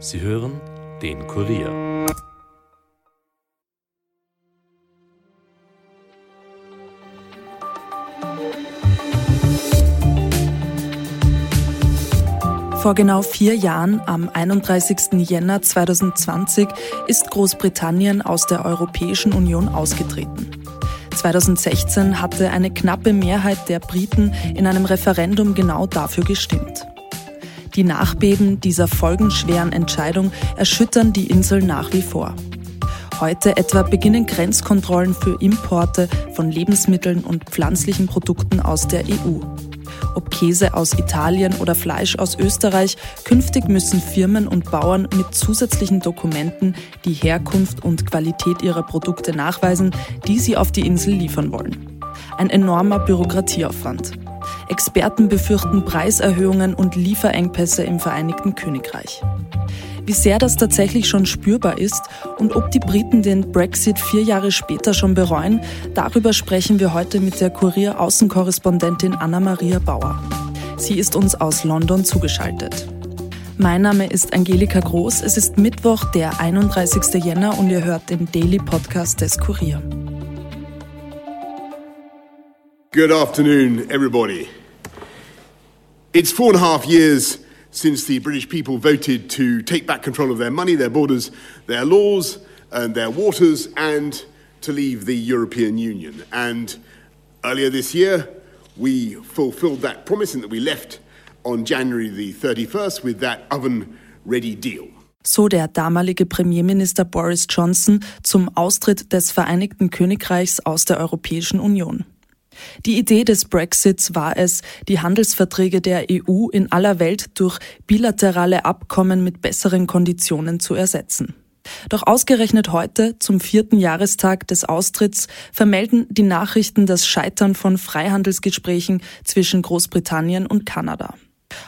Sie hören den Kurier. Vor genau vier Jahren, am 31. Jänner 2020, ist Großbritannien aus der Europäischen Union ausgetreten. 2016 hatte eine knappe Mehrheit der Briten in einem Referendum genau dafür gestimmt. Die Nachbeben dieser folgenschweren Entscheidung erschüttern die Insel nach wie vor. Heute etwa beginnen Grenzkontrollen für Importe von Lebensmitteln und pflanzlichen Produkten aus der EU. Ob Käse aus Italien oder Fleisch aus Österreich, künftig müssen Firmen und Bauern mit zusätzlichen Dokumenten die Herkunft und Qualität ihrer Produkte nachweisen, die sie auf die Insel liefern wollen. Ein enormer Bürokratieaufwand. Experten befürchten Preiserhöhungen und Lieferengpässe im Vereinigten Königreich. Wie sehr das tatsächlich schon spürbar ist und ob die Briten den Brexit vier Jahre später schon bereuen, darüber sprechen wir heute mit der Kurier-Außenkorrespondentin Anna-Maria Bauer. Sie ist uns aus London zugeschaltet. Mein Name ist Angelika Groß. Es ist Mittwoch, der 31. Jänner und ihr hört den Daily Podcast des Kurier. Good afternoon, everybody. It's four and a half years since the British people voted to take back control of their money, their borders, their laws, and their waters, and to leave the European Union. And earlier this year, we fulfilled that promise and that we left on January the 31st with that oven ready deal. So der damalige Premierminister Boris Johnson zum Austritt des Vereinigten Königreichs aus der Europäischen Union. Die Idee des Brexits war es, die Handelsverträge der EU in aller Welt durch bilaterale Abkommen mit besseren Konditionen zu ersetzen. Doch ausgerechnet heute, zum vierten Jahrestag des Austritts, vermelden die Nachrichten das Scheitern von Freihandelsgesprächen zwischen Großbritannien und Kanada.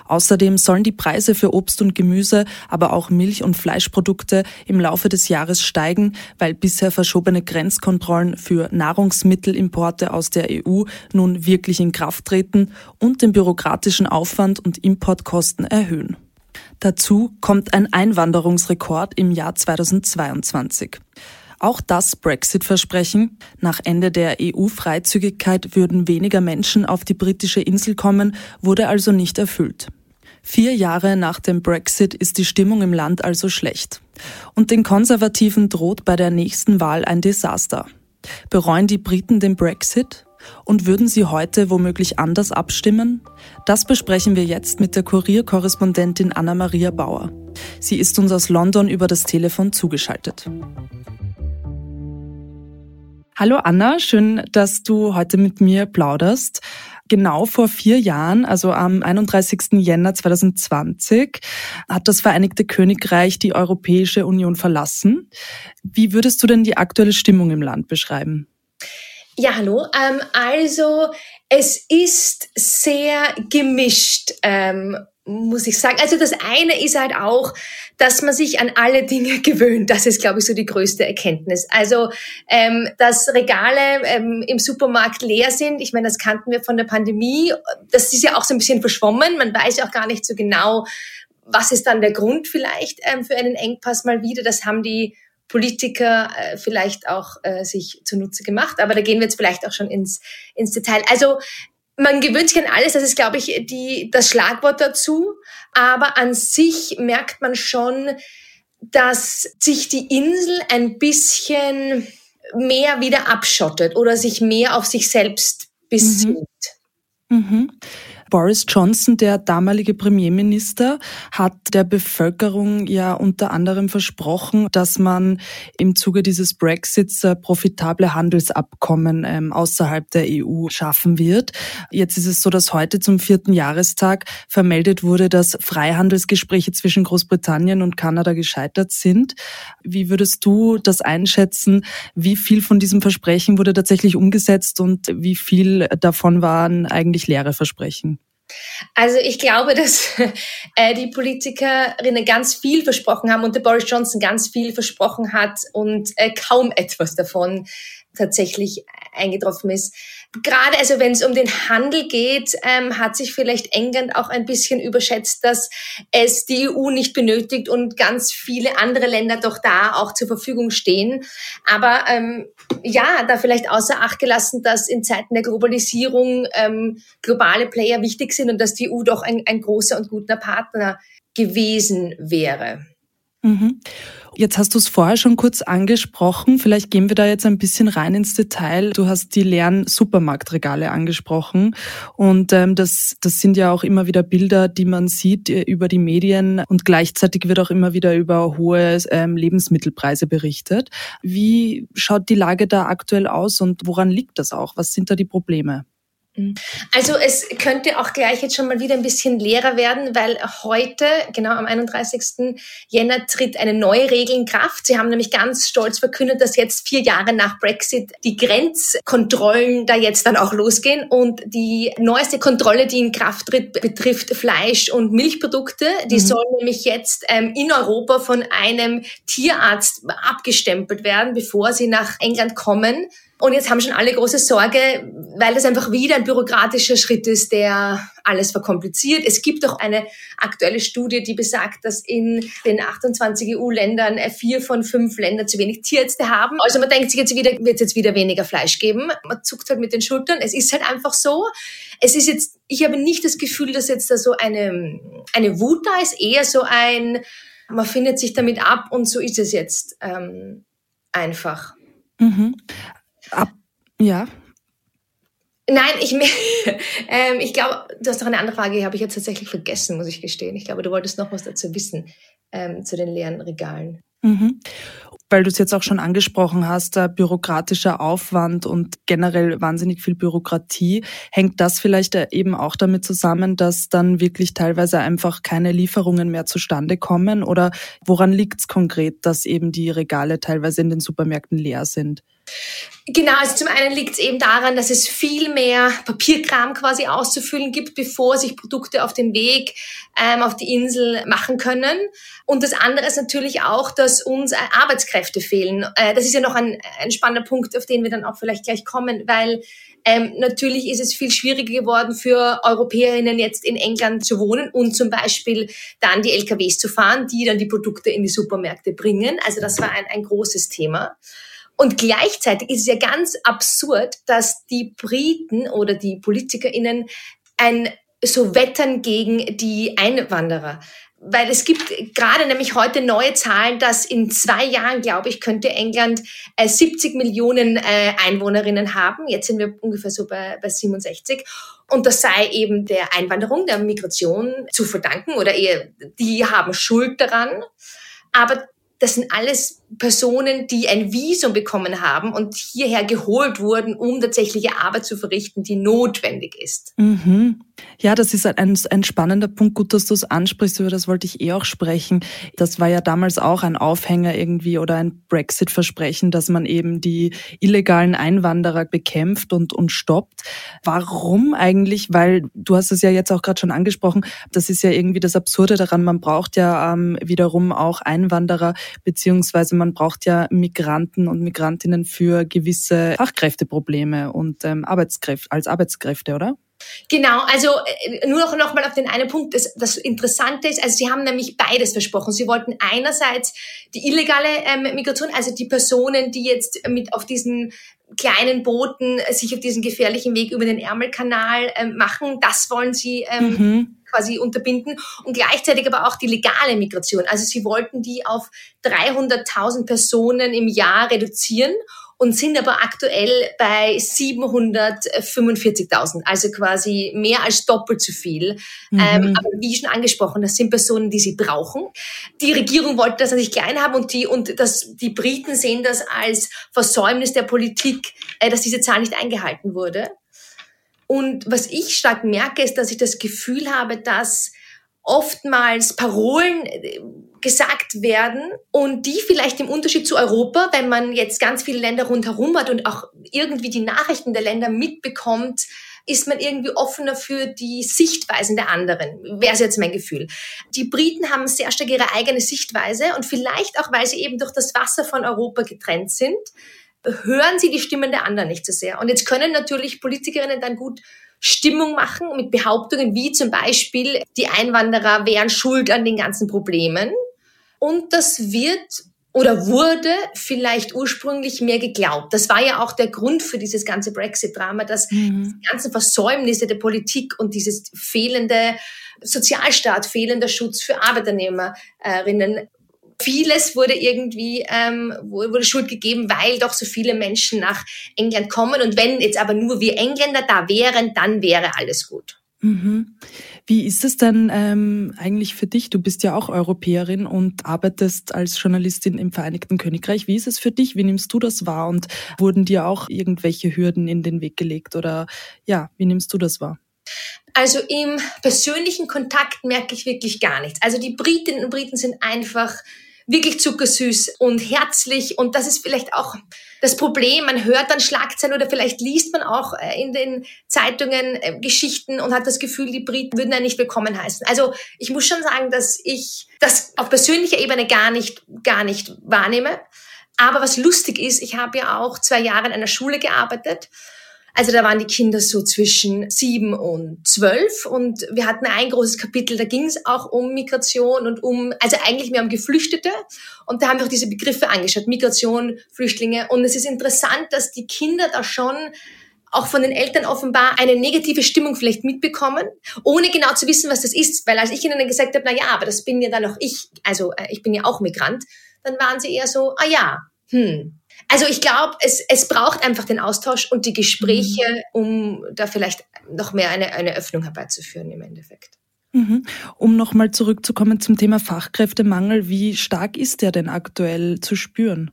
Außerdem sollen die Preise für Obst und Gemüse, aber auch Milch- und Fleischprodukte im Laufe des Jahres steigen, weil bisher verschobene Grenzkontrollen für Nahrungsmittelimporte aus der EU nun wirklich in Kraft treten und den bürokratischen Aufwand und Importkosten erhöhen. Dazu kommt ein Einwanderungsrekord im Jahr 2022. Auch das Brexit-Versprechen, nach Ende der EU-Freizügigkeit würden weniger Menschen auf die britische Insel kommen, wurde also nicht erfüllt. Vier Jahre nach dem Brexit ist die Stimmung im Land also schlecht. Und den Konservativen droht bei der nächsten Wahl ein Desaster. Bereuen die Briten den Brexit? Und würden sie heute womöglich anders abstimmen? Das besprechen wir jetzt mit der Kurierkorrespondentin Anna-Maria Bauer. Sie ist uns aus London über das Telefon zugeschaltet. Hallo Anna, schön, dass du heute mit mir plauderst. Genau vor vier Jahren, also am 31. Jänner 2020, hat das Vereinigte Königreich die Europäische Union verlassen. Wie würdest du denn die aktuelle Stimmung im Land beschreiben? Ja, hallo. Ähm, also es ist sehr gemischt. Muss ich sagen. Also das eine ist halt auch, dass man sich an alle Dinge gewöhnt. Das ist, glaube ich, so die größte Erkenntnis. Also, ähm, dass Regale ähm, im Supermarkt leer sind, ich meine, das kannten wir von der Pandemie. Das ist ja auch so ein bisschen verschwommen. Man weiß auch gar nicht so genau, was ist dann der Grund vielleicht ähm, für einen Engpass mal wieder. Das haben die Politiker äh, vielleicht auch äh, sich zunutze gemacht. Aber da gehen wir jetzt vielleicht auch schon ins, ins Detail. Also man gewöhnt sich an alles, das ist, glaube ich, die, das Schlagwort dazu. Aber an sich merkt man schon, dass sich die Insel ein bisschen mehr wieder abschottet oder sich mehr auf sich selbst besinnt. Mhm. Mhm. Boris Johnson, der damalige Premierminister, hat der Bevölkerung ja unter anderem versprochen, dass man im Zuge dieses Brexits äh, profitable Handelsabkommen ähm, außerhalb der EU schaffen wird. Jetzt ist es so, dass heute zum vierten Jahrestag vermeldet wurde, dass Freihandelsgespräche zwischen Großbritannien und Kanada gescheitert sind. Wie würdest du das einschätzen? Wie viel von diesem Versprechen wurde tatsächlich umgesetzt und wie viel davon waren eigentlich leere Versprechen? Also ich glaube, dass äh, die Politikerinnen ganz viel versprochen haben und der Boris Johnson ganz viel versprochen hat und äh, kaum etwas davon tatsächlich eingetroffen ist. gerade also wenn es um den Handel geht, ähm, hat sich vielleicht England auch ein bisschen überschätzt, dass es die EU nicht benötigt und ganz viele andere Länder doch da auch zur Verfügung stehen. Aber ähm, ja, da vielleicht außer Acht gelassen, dass in Zeiten der Globalisierung ähm, globale Player wichtig sind und dass die EU doch ein, ein großer und guter Partner gewesen wäre. Mhm. Jetzt hast du es vorher schon kurz angesprochen. Vielleicht gehen wir da jetzt ein bisschen rein ins Detail. Du hast die leeren Supermarktregale angesprochen. Und ähm, das, das sind ja auch immer wieder Bilder, die man sieht äh, über die Medien. Und gleichzeitig wird auch immer wieder über hohe ähm, Lebensmittelpreise berichtet. Wie schaut die Lage da aktuell aus und woran liegt das auch? Was sind da die Probleme? Also es könnte auch gleich jetzt schon mal wieder ein bisschen leerer werden, weil heute, genau am 31. Jänner, tritt eine neue Regel in Kraft. Sie haben nämlich ganz stolz verkündet, dass jetzt vier Jahre nach Brexit die Grenzkontrollen da jetzt dann auch losgehen. Und die neueste Kontrolle, die in Kraft tritt, betrifft Fleisch- und Milchprodukte. Die mhm. sollen nämlich jetzt ähm, in Europa von einem Tierarzt abgestempelt werden, bevor sie nach England kommen. Und jetzt haben schon alle große Sorge, weil das einfach wieder ein bürokratischer Schritt ist, der alles verkompliziert. Es gibt auch eine aktuelle Studie, die besagt, dass in den 28 EU-Ländern vier von fünf Ländern zu wenig Tierärzte haben. Also man denkt sich jetzt wieder, wird es jetzt wieder weniger Fleisch geben. Man zuckt halt mit den Schultern. Es ist halt einfach so. Es ist jetzt, ich habe nicht das Gefühl, dass jetzt da so eine, eine Wut da ist, eher so ein, man findet sich damit ab und so ist es jetzt ähm, einfach. Mhm. Ab, ja. Nein, ich, ähm, ich glaube, du hast noch eine andere Frage, die habe ich jetzt tatsächlich vergessen, muss ich gestehen. Ich glaube, du wolltest noch was dazu wissen ähm, zu den leeren Regalen. Mhm. Weil du es jetzt auch schon angesprochen hast, der bürokratischer Aufwand und generell wahnsinnig viel Bürokratie, hängt das vielleicht eben auch damit zusammen, dass dann wirklich teilweise einfach keine Lieferungen mehr zustande kommen? Oder woran liegt es konkret, dass eben die Regale teilweise in den Supermärkten leer sind? Genau, also zum einen liegt es eben daran, dass es viel mehr Papierkram quasi auszufüllen gibt, bevor sich Produkte auf den Weg ähm, auf die Insel machen können. Und das andere ist natürlich auch, dass uns äh, Arbeitskräfte fehlen. Äh, das ist ja noch ein, ein spannender Punkt, auf den wir dann auch vielleicht gleich kommen, weil ähm, natürlich ist es viel schwieriger geworden für Europäerinnen jetzt in England zu wohnen und zum Beispiel dann die LKWs zu fahren, die dann die Produkte in die Supermärkte bringen. Also das war ein, ein großes Thema. Und gleichzeitig ist es ja ganz absurd, dass die Briten oder die PolitikerInnen ein so wettern gegen die Einwanderer. Weil es gibt gerade nämlich heute neue Zahlen, dass in zwei Jahren, glaube ich, könnte England äh, 70 Millionen äh, Einwohnerinnen haben. Jetzt sind wir ungefähr so bei, bei 67. Und das sei eben der Einwanderung, der Migration zu verdanken oder eher, die haben Schuld daran. Aber das sind alles Personen, die ein Visum bekommen haben und hierher geholt wurden, um tatsächliche Arbeit zu verrichten, die notwendig ist. Mhm. Ja, das ist ein, ein spannender Punkt. Gut, dass du es ansprichst, über das wollte ich eh auch sprechen. Das war ja damals auch ein Aufhänger irgendwie oder ein Brexit-Versprechen, dass man eben die illegalen Einwanderer bekämpft und, und stoppt. Warum eigentlich? Weil du hast es ja jetzt auch gerade schon angesprochen, das ist ja irgendwie das Absurde daran. Man braucht ja ähm, wiederum auch Einwanderer, beziehungsweise man braucht ja Migranten und Migrantinnen für gewisse Fachkräfteprobleme und ähm, Arbeitskräfte, als Arbeitskräfte, oder? Genau, also äh, nur noch, noch mal auf den einen Punkt. Das, das Interessante ist, also Sie haben nämlich beides versprochen. Sie wollten einerseits die illegale ähm, Migration, also die Personen, die jetzt mit auf diesen kleinen Booten sich auf diesen gefährlichen Weg über den Ärmelkanal ähm, machen, das wollen Sie ähm, mhm quasi unterbinden und gleichzeitig aber auch die legale Migration. Also sie wollten die auf 300.000 Personen im Jahr reduzieren und sind aber aktuell bei 745.000, also quasi mehr als doppelt so viel. Mhm. Ähm, aber wie schon angesprochen, das sind Personen, die sie brauchen. Die Regierung wollte das natürlich klein haben und die, und das, die Briten sehen das als Versäumnis der Politik, äh, dass diese Zahl nicht eingehalten wurde. Und was ich stark merke, ist, dass ich das Gefühl habe, dass oftmals Parolen äh, gesagt werden und die vielleicht im Unterschied zu Europa, wenn man jetzt ganz viele Länder rundherum hat und auch irgendwie die Nachrichten der Länder mitbekommt, ist man irgendwie offener für die Sichtweisen der anderen, wäre jetzt mein Gefühl. Die Briten haben sehr stark ihre eigene Sichtweise und vielleicht auch, weil sie eben durch das Wasser von Europa getrennt sind, hören sie die Stimmen der anderen nicht so sehr. Und jetzt können natürlich Politikerinnen dann gut Stimmung machen mit Behauptungen wie zum Beispiel, die Einwanderer wären schuld an den ganzen Problemen. Und das wird oder wurde vielleicht ursprünglich mehr geglaubt. Das war ja auch der Grund für dieses ganze Brexit-Drama, dass mhm. die ganzen Versäumnisse der Politik und dieses fehlende Sozialstaat, fehlender Schutz für Arbeiternehmerinnen Vieles wurde irgendwie ähm, wurde Schuld gegeben, weil doch so viele Menschen nach England kommen. Und wenn jetzt aber nur wir Engländer da wären, dann wäre alles gut. Mhm. Wie ist es denn ähm, eigentlich für dich? Du bist ja auch Europäerin und arbeitest als Journalistin im Vereinigten Königreich. Wie ist es für dich? Wie nimmst du das wahr? Und wurden dir auch irgendwelche Hürden in den Weg gelegt? Oder ja, wie nimmst du das wahr? Also im persönlichen Kontakt merke ich wirklich gar nichts. Also die Britinnen und Briten sind einfach wirklich zuckersüß und herzlich. Und das ist vielleicht auch das Problem. Man hört dann Schlagzeilen oder vielleicht liest man auch äh, in den Zeitungen äh, Geschichten und hat das Gefühl, die Briten würden einen nicht willkommen heißen. Also ich muss schon sagen, dass ich das auf persönlicher Ebene gar nicht, gar nicht wahrnehme. Aber was lustig ist, ich habe ja auch zwei Jahre in einer Schule gearbeitet also da waren die Kinder so zwischen sieben und zwölf und wir hatten ein großes Kapitel, da ging es auch um Migration und um, also eigentlich mehr um Geflüchtete und da haben wir auch diese Begriffe angeschaut, Migration, Flüchtlinge und es ist interessant, dass die Kinder da schon auch von den Eltern offenbar eine negative Stimmung vielleicht mitbekommen, ohne genau zu wissen, was das ist. Weil als ich ihnen dann gesagt habe, na ja, aber das bin ja dann auch ich, also äh, ich bin ja auch Migrant, dann waren sie eher so, ah ja, hm, also ich glaube, es, es braucht einfach den Austausch und die Gespräche, mhm. um da vielleicht noch mehr eine, eine Öffnung herbeizuführen im Endeffekt. Mhm. Um nochmal zurückzukommen zum Thema Fachkräftemangel, wie stark ist der denn aktuell zu spüren?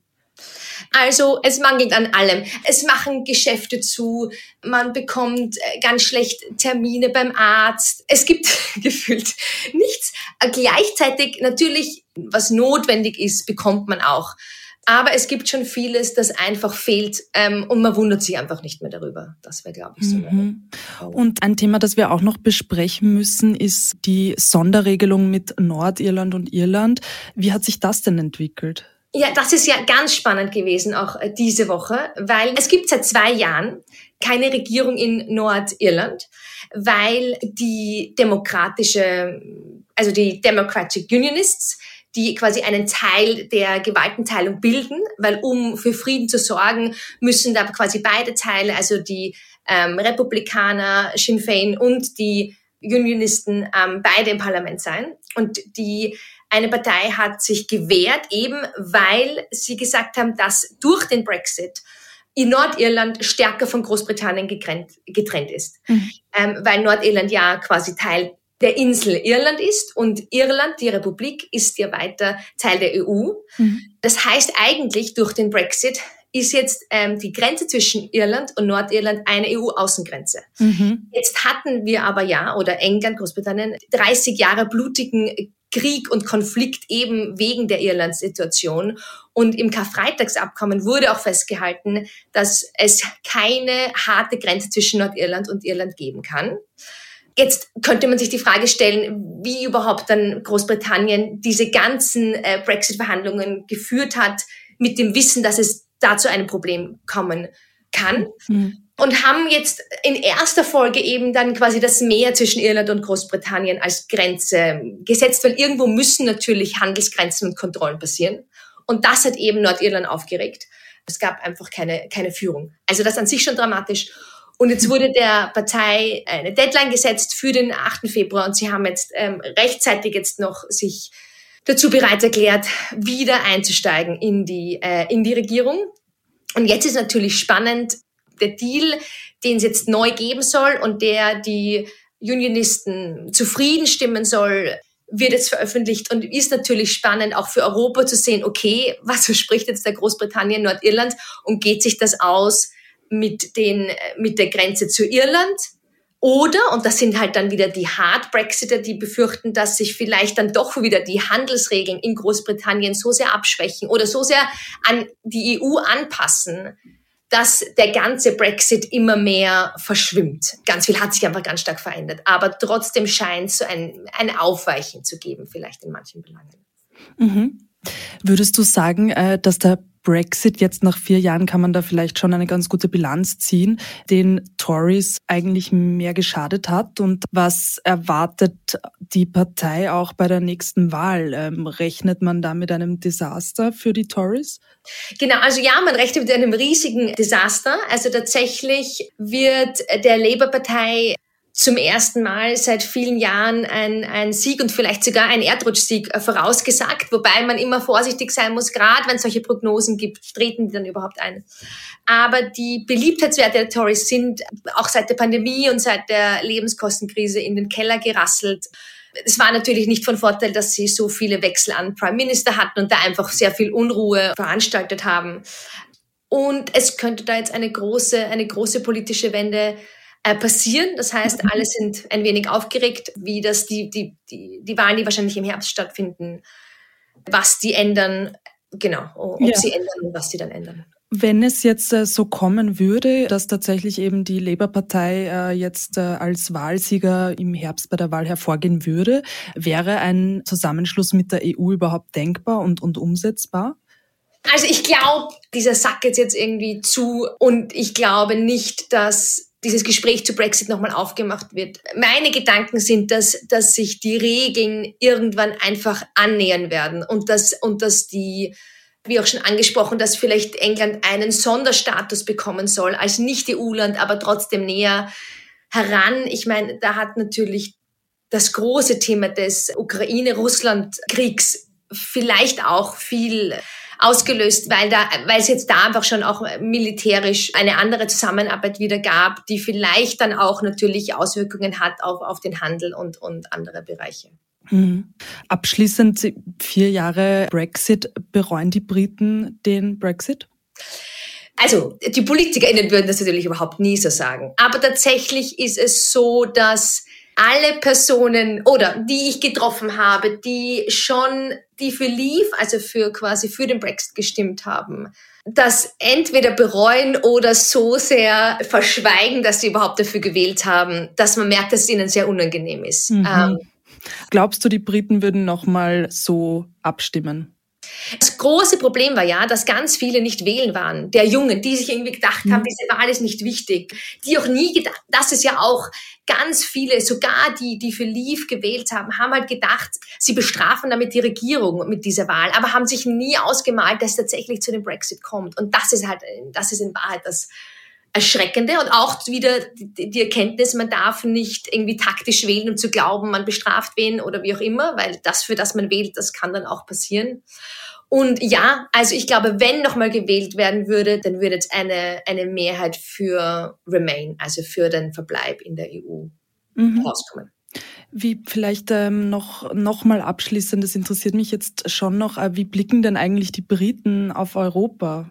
Also es mangelt an allem. Es machen Geschäfte zu, man bekommt äh, ganz schlecht Termine beim Arzt. Es gibt gefühlt nichts. Gleichzeitig natürlich, was notwendig ist, bekommt man auch. Aber es gibt schon vieles, das einfach fehlt ähm, und man wundert sich einfach nicht mehr darüber. Das wäre, glaube ich, so. Mhm. Und ein Thema, das wir auch noch besprechen müssen, ist die Sonderregelung mit Nordirland und Irland. Wie hat sich das denn entwickelt? Ja, das ist ja ganz spannend gewesen, auch äh, diese Woche, weil es gibt seit zwei Jahren keine Regierung in Nordirland, weil die demokratische, also die Democratic Unionists, die quasi einen Teil der Gewaltenteilung bilden, weil um für Frieden zu sorgen, müssen da quasi beide Teile, also die ähm, Republikaner, Sinn Fein und die Unionisten, ähm, beide im Parlament sein. Und die eine Partei hat sich gewehrt, eben weil sie gesagt haben, dass durch den Brexit in Nordirland stärker von Großbritannien getrennt, getrennt ist. Mhm. Ähm, weil Nordirland ja quasi Teil der Insel Irland ist und Irland, die Republik, ist ja weiter Teil der EU. Mhm. Das heißt eigentlich durch den Brexit ist jetzt ähm, die Grenze zwischen Irland und Nordirland eine EU-Außengrenze. Mhm. Jetzt hatten wir aber ja, oder England, Großbritannien, 30 Jahre blutigen Krieg und Konflikt eben wegen der Irland-Situation. Und im Karfreitagsabkommen wurde auch festgehalten, dass es keine harte Grenze zwischen Nordirland und Irland geben kann. Jetzt könnte man sich die Frage stellen, wie überhaupt dann Großbritannien diese ganzen äh, Brexit-Verhandlungen geführt hat, mit dem Wissen, dass es da zu einem Problem kommen kann. Mhm. Und haben jetzt in erster Folge eben dann quasi das Meer zwischen Irland und Großbritannien als Grenze gesetzt, weil irgendwo müssen natürlich Handelsgrenzen und Kontrollen passieren. Und das hat eben Nordirland aufgeregt. Es gab einfach keine, keine Führung. Also das an sich schon dramatisch. Und jetzt wurde der Partei eine Deadline gesetzt für den 8. Februar und sie haben jetzt ähm, rechtzeitig jetzt noch sich dazu bereit erklärt, wieder einzusteigen in die, äh, in die Regierung. Und jetzt ist natürlich spannend, der Deal, den es jetzt neu geben soll und der die Unionisten zufrieden stimmen soll, wird jetzt veröffentlicht und ist natürlich spannend auch für Europa zu sehen, okay, was verspricht jetzt der Großbritannien, Nordirland und geht sich das aus mit, den, mit der Grenze zu Irland. Oder, und das sind halt dann wieder die Hard Brexiter, die befürchten, dass sich vielleicht dann doch wieder die Handelsregeln in Großbritannien so sehr abschwächen oder so sehr an die EU anpassen, dass der ganze Brexit immer mehr verschwimmt. Ganz viel hat sich einfach ganz stark verändert. Aber trotzdem scheint es so ein, ein Aufweichen zu geben, vielleicht in manchen Belangen. Mhm. Würdest du sagen, äh, dass der Brexit jetzt nach vier Jahren kann man da vielleicht schon eine ganz gute Bilanz ziehen, den Tories eigentlich mehr geschadet hat und was erwartet die Partei auch bei der nächsten Wahl? Ähm, rechnet man da mit einem Desaster für die Tories? Genau, also ja, man rechnet mit einem riesigen Desaster. Also tatsächlich wird der Labour-Partei zum ersten Mal seit vielen Jahren ein, ein Sieg und vielleicht sogar ein Erdrutschsieg äh, vorausgesagt, wobei man immer vorsichtig sein muss, gerade wenn es solche Prognosen gibt, treten die dann überhaupt ein. Aber die Beliebtheitswerte der Tories sind auch seit der Pandemie und seit der Lebenskostenkrise in den Keller gerasselt. Es war natürlich nicht von Vorteil, dass sie so viele Wechsel an Prime Minister hatten und da einfach sehr viel Unruhe veranstaltet haben. Und es könnte da jetzt eine große, eine große politische Wende äh, passieren. Das heißt, mhm. alle sind ein wenig aufgeregt, wie das die, die, die, die Wahlen, die wahrscheinlich im Herbst stattfinden, was die ändern, genau, ob ja. sie ändern und was sie dann ändern. Wenn es jetzt äh, so kommen würde, dass tatsächlich eben die Labour-Partei äh, jetzt als Wahlsieger im Herbst bei der Wahl hervorgehen würde, wäre ein Zusammenschluss mit der EU überhaupt denkbar und, und umsetzbar? Also ich glaube, dieser Sack ist jetzt irgendwie zu und ich glaube nicht, dass dieses Gespräch zu Brexit nochmal aufgemacht wird. Meine Gedanken sind, dass, dass sich die Regeln irgendwann einfach annähern werden und dass, und dass die, wie auch schon angesprochen, dass vielleicht England einen Sonderstatus bekommen soll als Nicht-EU-Land, aber trotzdem näher heran. Ich meine, da hat natürlich das große Thema des Ukraine-Russland-Kriegs vielleicht auch viel ausgelöst, weil da, weil es jetzt da einfach schon auch militärisch eine andere Zusammenarbeit wieder gab, die vielleicht dann auch natürlich Auswirkungen hat auf, auf den Handel und, und andere Bereiche. Mhm. Abschließend vier Jahre Brexit. Bereuen die Briten den Brexit? Also, die PolitikerInnen würden das natürlich überhaupt nie so sagen. Aber tatsächlich ist es so, dass alle Personen oder die ich getroffen habe, die schon, die für Leave, also für quasi für den Brexit gestimmt haben, das entweder bereuen oder so sehr verschweigen, dass sie überhaupt dafür gewählt haben, dass man merkt, dass es ihnen sehr unangenehm ist. Mhm. Ähm, Glaubst du, die Briten würden nochmal so abstimmen? Das große Problem war ja, dass ganz viele nicht wählen waren, der Jungen, die sich irgendwie gedacht haben, mhm. diese Wahl ist nicht wichtig, die auch nie gedacht, das ist ja auch ganz viele, sogar die, die für Leave gewählt haben, haben halt gedacht, sie bestrafen damit die Regierung mit dieser Wahl, aber haben sich nie ausgemalt, dass es tatsächlich zu dem Brexit kommt. Und das ist halt, das ist in Wahrheit das, Erschreckende und auch wieder die Erkenntnis, man darf nicht irgendwie taktisch wählen, um zu glauben, man bestraft wen oder wie auch immer, weil das, für das man wählt, das kann dann auch passieren. Und ja, also ich glaube, wenn nochmal gewählt werden würde, dann würde jetzt eine, eine Mehrheit für Remain, also für den Verbleib in der EU mhm. rauskommen. Wie vielleicht ähm, noch, noch mal abschließend, das interessiert mich jetzt schon noch, äh, wie blicken denn eigentlich die Briten auf Europa?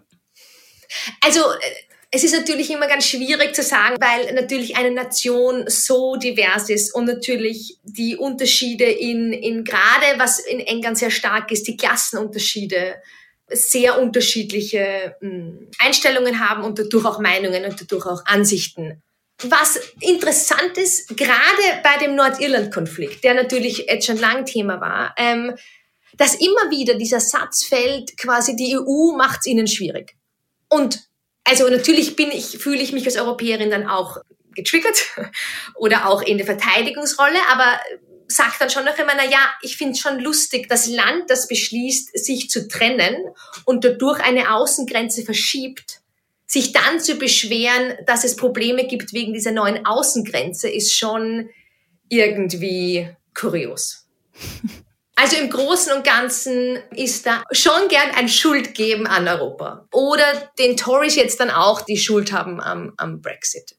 Also äh, es ist natürlich immer ganz schwierig zu sagen, weil natürlich eine Nation so divers ist und natürlich die Unterschiede in, in gerade was in England sehr stark ist, die Klassenunterschiede sehr unterschiedliche hm, Einstellungen haben und dadurch auch Meinungen und dadurch auch Ansichten. Was interessant ist, gerade bei dem Nordirland-Konflikt, der natürlich jetzt schon lang Thema war, ähm, dass immer wieder dieser Satz fällt, quasi die EU macht es ihnen schwierig. Und also natürlich bin ich, fühle ich mich als Europäerin dann auch getriggert oder auch in der Verteidigungsrolle, aber sagt dann schon noch immer, na ja, ich finde es schon lustig, das Land, das beschließt, sich zu trennen und dadurch eine Außengrenze verschiebt, sich dann zu beschweren, dass es Probleme gibt wegen dieser neuen Außengrenze, ist schon irgendwie kurios. Also im Großen und Ganzen ist da schon gern ein Schuldgeben an Europa. Oder den Tories jetzt dann auch die Schuld haben am, am Brexit.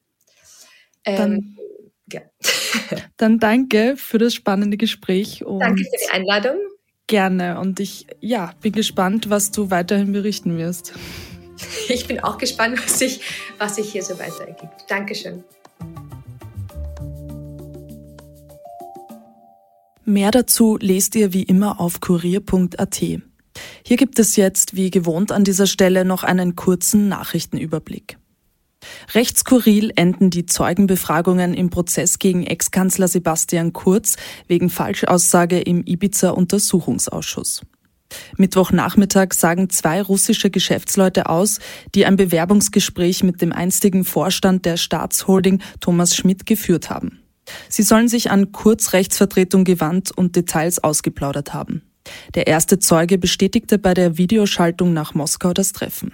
Ähm, dann, ja. dann danke für das spannende Gespräch. danke für die Einladung. Gerne. Und ich ja, bin gespannt, was du weiterhin berichten wirst. Ich bin auch gespannt, was sich, was sich hier so weiter ergibt. Dankeschön. Mehr dazu lest ihr wie immer auf kurier.at. Hier gibt es jetzt, wie gewohnt an dieser Stelle, noch einen kurzen Nachrichtenüberblick. Rechtsskurril enden die Zeugenbefragungen im Prozess gegen Ex-Kanzler Sebastian Kurz wegen Falschaussage im Ibiza-Untersuchungsausschuss. Mittwochnachmittag sagen zwei russische Geschäftsleute aus, die ein Bewerbungsgespräch mit dem einstigen Vorstand der Staatsholding Thomas Schmidt geführt haben. Sie sollen sich an Kurzrechtsvertretung gewandt und Details ausgeplaudert haben. Der erste Zeuge bestätigte bei der Videoschaltung nach Moskau das Treffen.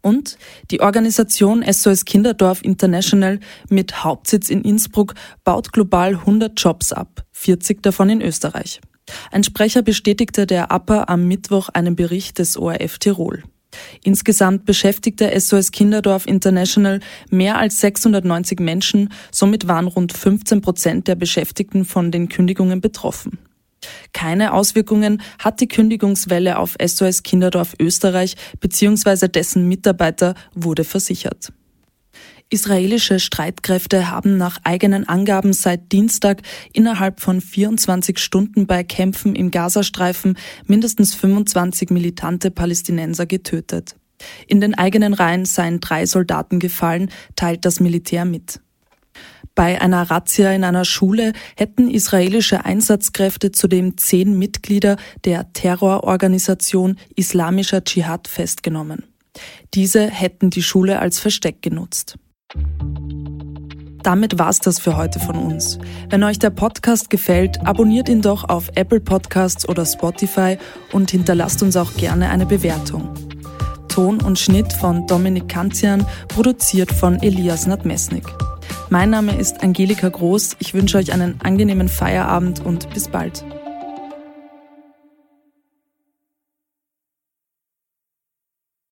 Und die Organisation SOS Kinderdorf International mit Hauptsitz in Innsbruck baut global 100 Jobs ab, 40 davon in Österreich. Ein Sprecher bestätigte der APA am Mittwoch einen Bericht des ORF Tirol. Insgesamt beschäftigte SOS Kinderdorf International mehr als 690 Menschen, somit waren rund 15 Prozent der Beschäftigten von den Kündigungen betroffen. Keine Auswirkungen hat die Kündigungswelle auf SOS Kinderdorf Österreich bzw. dessen Mitarbeiter, wurde versichert. Israelische Streitkräfte haben nach eigenen Angaben seit Dienstag innerhalb von 24 Stunden bei Kämpfen im Gazastreifen mindestens 25 militante Palästinenser getötet. In den eigenen Reihen seien drei Soldaten gefallen, teilt das Militär mit. Bei einer Razzia in einer Schule hätten israelische Einsatzkräfte zudem zehn Mitglieder der Terrororganisation Islamischer Dschihad festgenommen. Diese hätten die Schule als Versteck genutzt. Damit war's das für heute von uns. Wenn euch der Podcast gefällt, abonniert ihn doch auf Apple Podcasts oder Spotify und hinterlasst uns auch gerne eine Bewertung. Ton und Schnitt von Dominik Kanzian, produziert von Elias Nadmesnik. Mein Name ist Angelika Groß. Ich wünsche euch einen angenehmen Feierabend und bis bald.